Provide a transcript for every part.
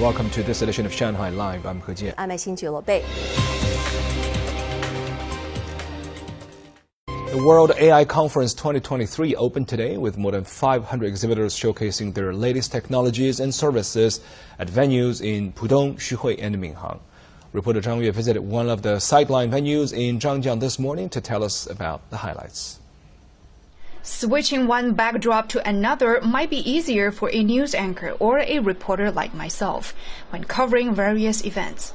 Welcome to this edition of Shanghai Live. I'm He Jian. I'm Xin Bei. The World AI Conference 2023 opened today with more than 500 exhibitors showcasing their latest technologies and services at venues in Pudong, Xuhui, and Minhang. Reporter Zhang Yue visited one of the sideline venues in Zhangjiang this morning to tell us about the highlights. Switching one backdrop to another might be easier for a news anchor or a reporter like myself when covering various events.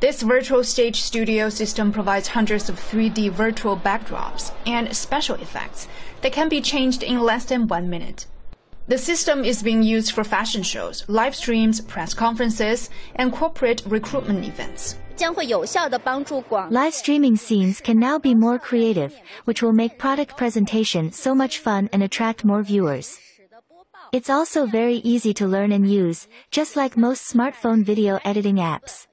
This virtual stage studio system provides hundreds of 3D virtual backdrops and special effects that can be changed in less than one minute. The system is being used for fashion shows, live streams, press conferences, and corporate recruitment events. Live streaming scenes can now be more creative, which will make product presentation so much fun and attract more viewers. It's also very easy to learn and use, just like most smartphone video editing apps.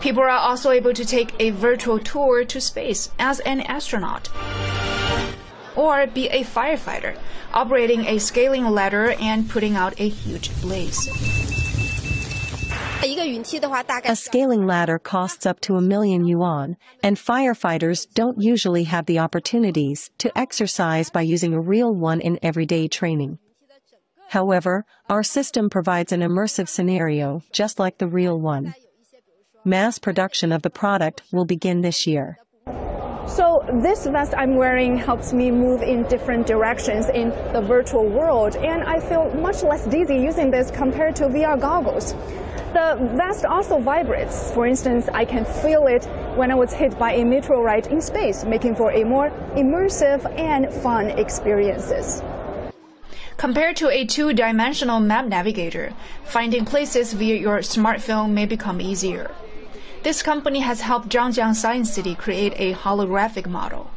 People are also able to take a virtual tour to space as an astronaut or be a firefighter, operating a scaling ladder and putting out a huge blaze. A scaling ladder costs up to a million yuan, and firefighters don't usually have the opportunities to exercise by using a real one in everyday training. However, our system provides an immersive scenario just like the real one mass production of the product will begin this year. So this vest I'm wearing helps me move in different directions in the virtual world, and I feel much less dizzy using this compared to VR goggles. The vest also vibrates. For instance, I can feel it when I was hit by a meteorite in space, making for a more immersive and fun experiences. Compared to a two-dimensional map navigator, finding places via your smartphone may become easier. This company has helped Zhangjiang Science City create a holographic model.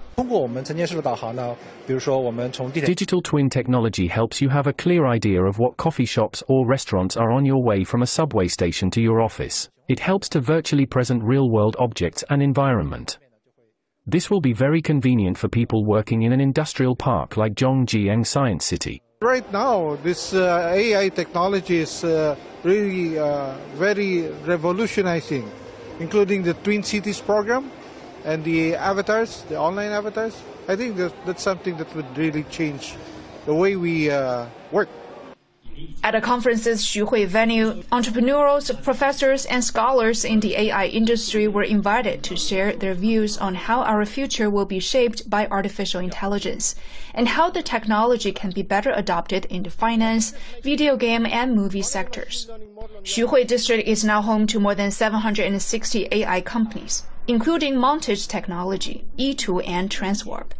Digital twin technology helps you have a clear idea of what coffee shops or restaurants are on your way from a subway station to your office. It helps to virtually present real-world objects and environment. This will be very convenient for people working in an industrial park like Zhangjiang Science City. Right now, this uh, AI technology is uh, really uh, very revolutionizing including the Twin Cities program and the avatars, the online avatars. I think that, that's something that would really change the way we uh, work. At a conference's Xuhui venue, entrepreneurs, professors, and scholars in the AI industry were invited to share their views on how our future will be shaped by artificial intelligence and how the technology can be better adopted in the finance, video game, and movie sectors. Xuhui District is now home to more than 760 AI companies, including Montage Technology, Yitu, and Transwarp.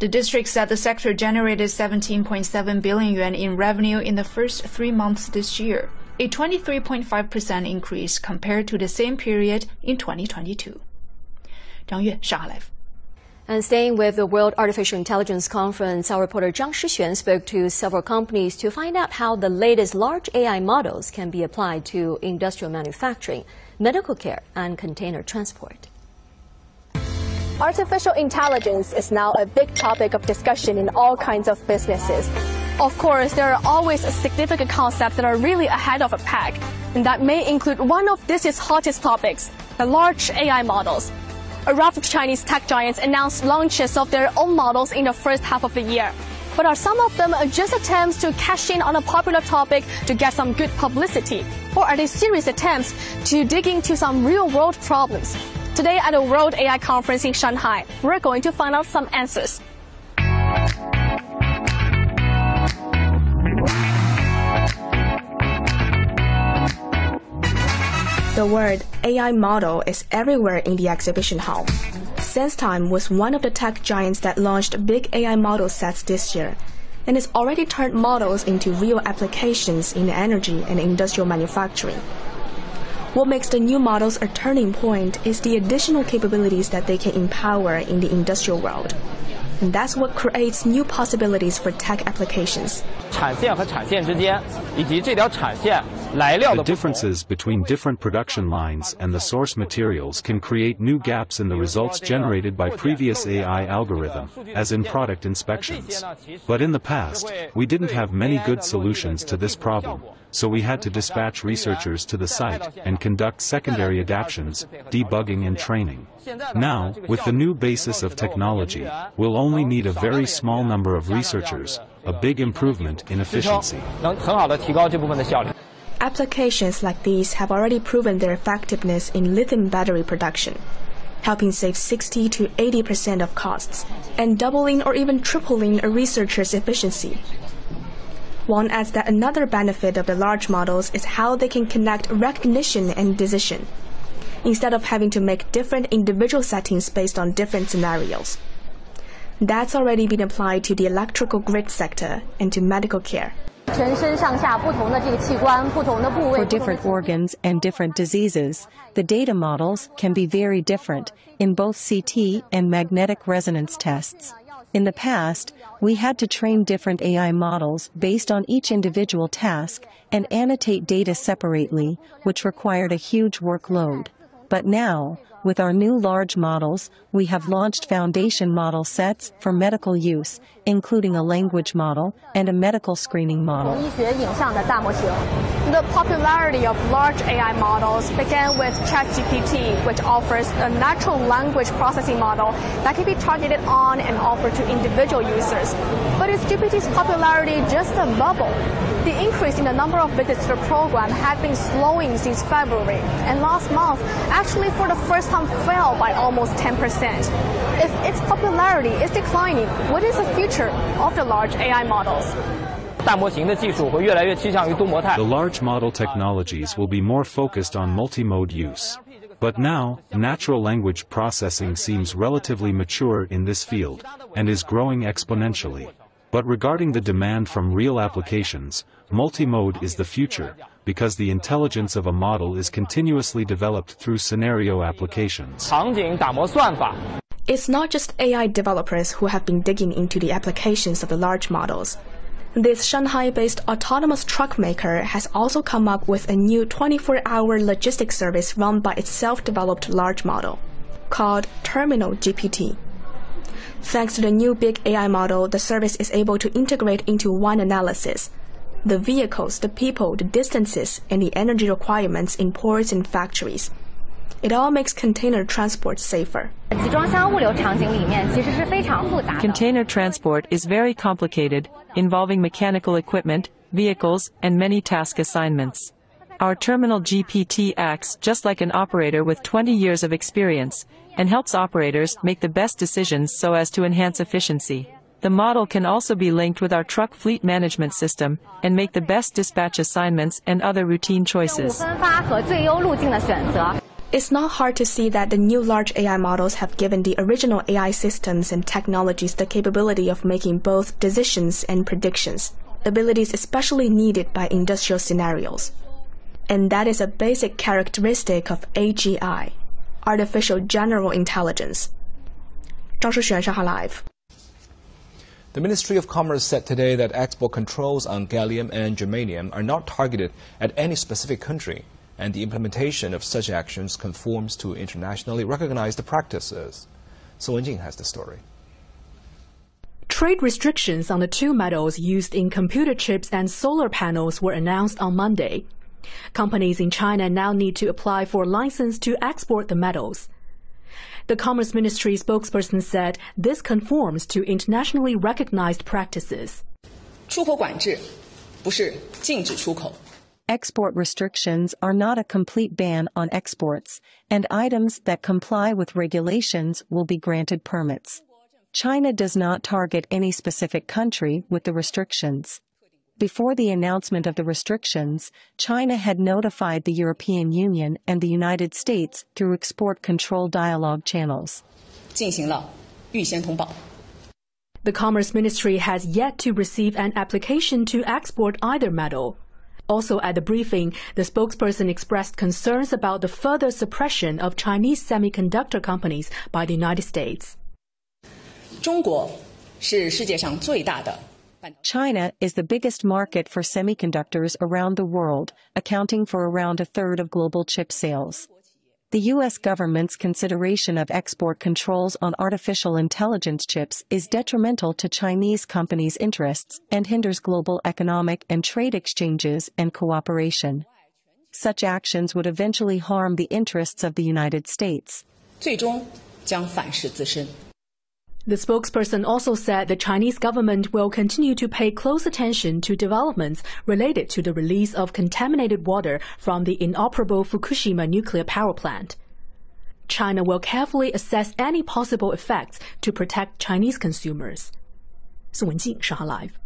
The district said the sector generated 17.7 billion yuan in revenue in the first three months this year, a 23.5% increase compared to the same period in 2022. Zhang Yue, Shanghai. And staying with the World Artificial Intelligence Conference, our reporter Zhang Shixuan spoke to several companies to find out how the latest large AI models can be applied to industrial manufacturing, medical care, and container transport. Artificial intelligence is now a big topic of discussion in all kinds of businesses. Of course, there are always significant concepts that are really ahead of a pack, and that may include one of this year's hottest topics, the large AI models. A raft of Chinese tech giants announced launches of their own models in the first half of the year. But are some of them just attempts to cash in on a popular topic to get some good publicity? Or are they serious attempts to dig into some real world problems? Today at the World AI Conference in Shanghai, we're going to find out some answers. The word AI model is everywhere in the exhibition hall. SenseTime was one of the tech giants that launched big AI model sets this year, and has already turned models into real applications in energy and industrial manufacturing. What makes the new models a turning point is the additional capabilities that they can empower in the industrial world. And that's what creates new possibilities for tech applications. The differences between different production lines and the source materials can create new gaps in the results generated by previous AI algorithm, as in product inspections. But in the past, we didn't have many good solutions to this problem, so we had to dispatch researchers to the site and conduct secondary adaptations, debugging and training. Now, with the new basis of technology, we'll only need a very small number of researchers, a big improvement in efficiency. Applications like these have already proven their effectiveness in lithium battery production, helping save 60 to 80 percent of costs and doubling or even tripling a researcher's efficiency. One adds that another benefit of the large models is how they can connect recognition and decision, instead of having to make different individual settings based on different scenarios. That's already been applied to the electrical grid sector and to medical care. For different organs and different diseases, the data models can be very different in both CT and magnetic resonance tests. In the past, we had to train different AI models based on each individual task and annotate data separately, which required a huge workload. But now, with our new large models, we have launched foundation model sets for medical use, including a language model and a medical screening model. The popularity of large AI models began with ChatGPT, which offers a natural language processing model that can be targeted on and offered to individual users. But is GPT's popularity just a bubble? The increase in the number of visits to the program had been slowing since February, and last month, actually for the first fell by almost 10%. If its popularity is declining, what is the future of the large AI models? The large model technologies will be more focused on multi-mode use. But now, natural language processing seems relatively mature in this field, and is growing exponentially. But regarding the demand from real applications, multimode is the future, because the intelligence of a model is continuously developed through scenario applications. It's not just AI developers who have been digging into the applications of the large models. This Shanghai-based autonomous truck maker has also come up with a new 24-hour logistics service run by its self-developed large model, called Terminal GPT. Thanks to the new big AI model, the service is able to integrate into one analysis the vehicles, the people, the distances, and the energy requirements in ports and factories. It all makes container transport safer. Container transport is very complicated, involving mechanical equipment, vehicles, and many task assignments. Our terminal GPT acts just like an operator with 20 years of experience and helps operators make the best decisions so as to enhance efficiency. The model can also be linked with our truck fleet management system and make the best dispatch assignments and other routine choices. It's not hard to see that the new large AI models have given the original AI systems and technologies the capability of making both decisions and predictions, abilities especially needed by industrial scenarios and that is a basic characteristic of AGI, Artificial General Intelligence. Zhang Shanghai Live. The Ministry of Commerce said today that export controls on gallium and germanium are not targeted at any specific country, and the implementation of such actions conforms to internationally recognized practices. Su Wenjing has the story. Trade restrictions on the two metals used in computer chips and solar panels were announced on Monday, Companies in China now need to apply for a license to export the metals. The Commerce Ministry spokesperson said this conforms to internationally recognized practices. Export restrictions are not a complete ban on exports, and items that comply with regulations will be granted permits. China does not target any specific country with the restrictions. Before the announcement of the restrictions, China had notified the European Union and the United States through export control dialogue channels. 进行了预先通报。 The Commerce Ministry has yet to receive an application to export either metal. Also at the briefing, the spokesperson expressed concerns about the further suppression of Chinese semiconductor companies by the United States. 中国是世界上最大的 China is the biggest market for semiconductors around the world, accounting for around a third of global chip sales. The U.S. government's consideration of export controls on artificial intelligence chips is detrimental to Chinese companies' interests and hinders global economic and trade exchanges and cooperation. Such actions would eventually harm the interests of the United States. 最终将反噬自身。 the spokesperson also said the Chinese government will continue to pay close attention to developments related to the release of contaminated water from the inoperable Fukushima nuclear power plant. China will carefully assess any possible effects to protect Chinese consumers. Su Wenjing, Shanghai Live.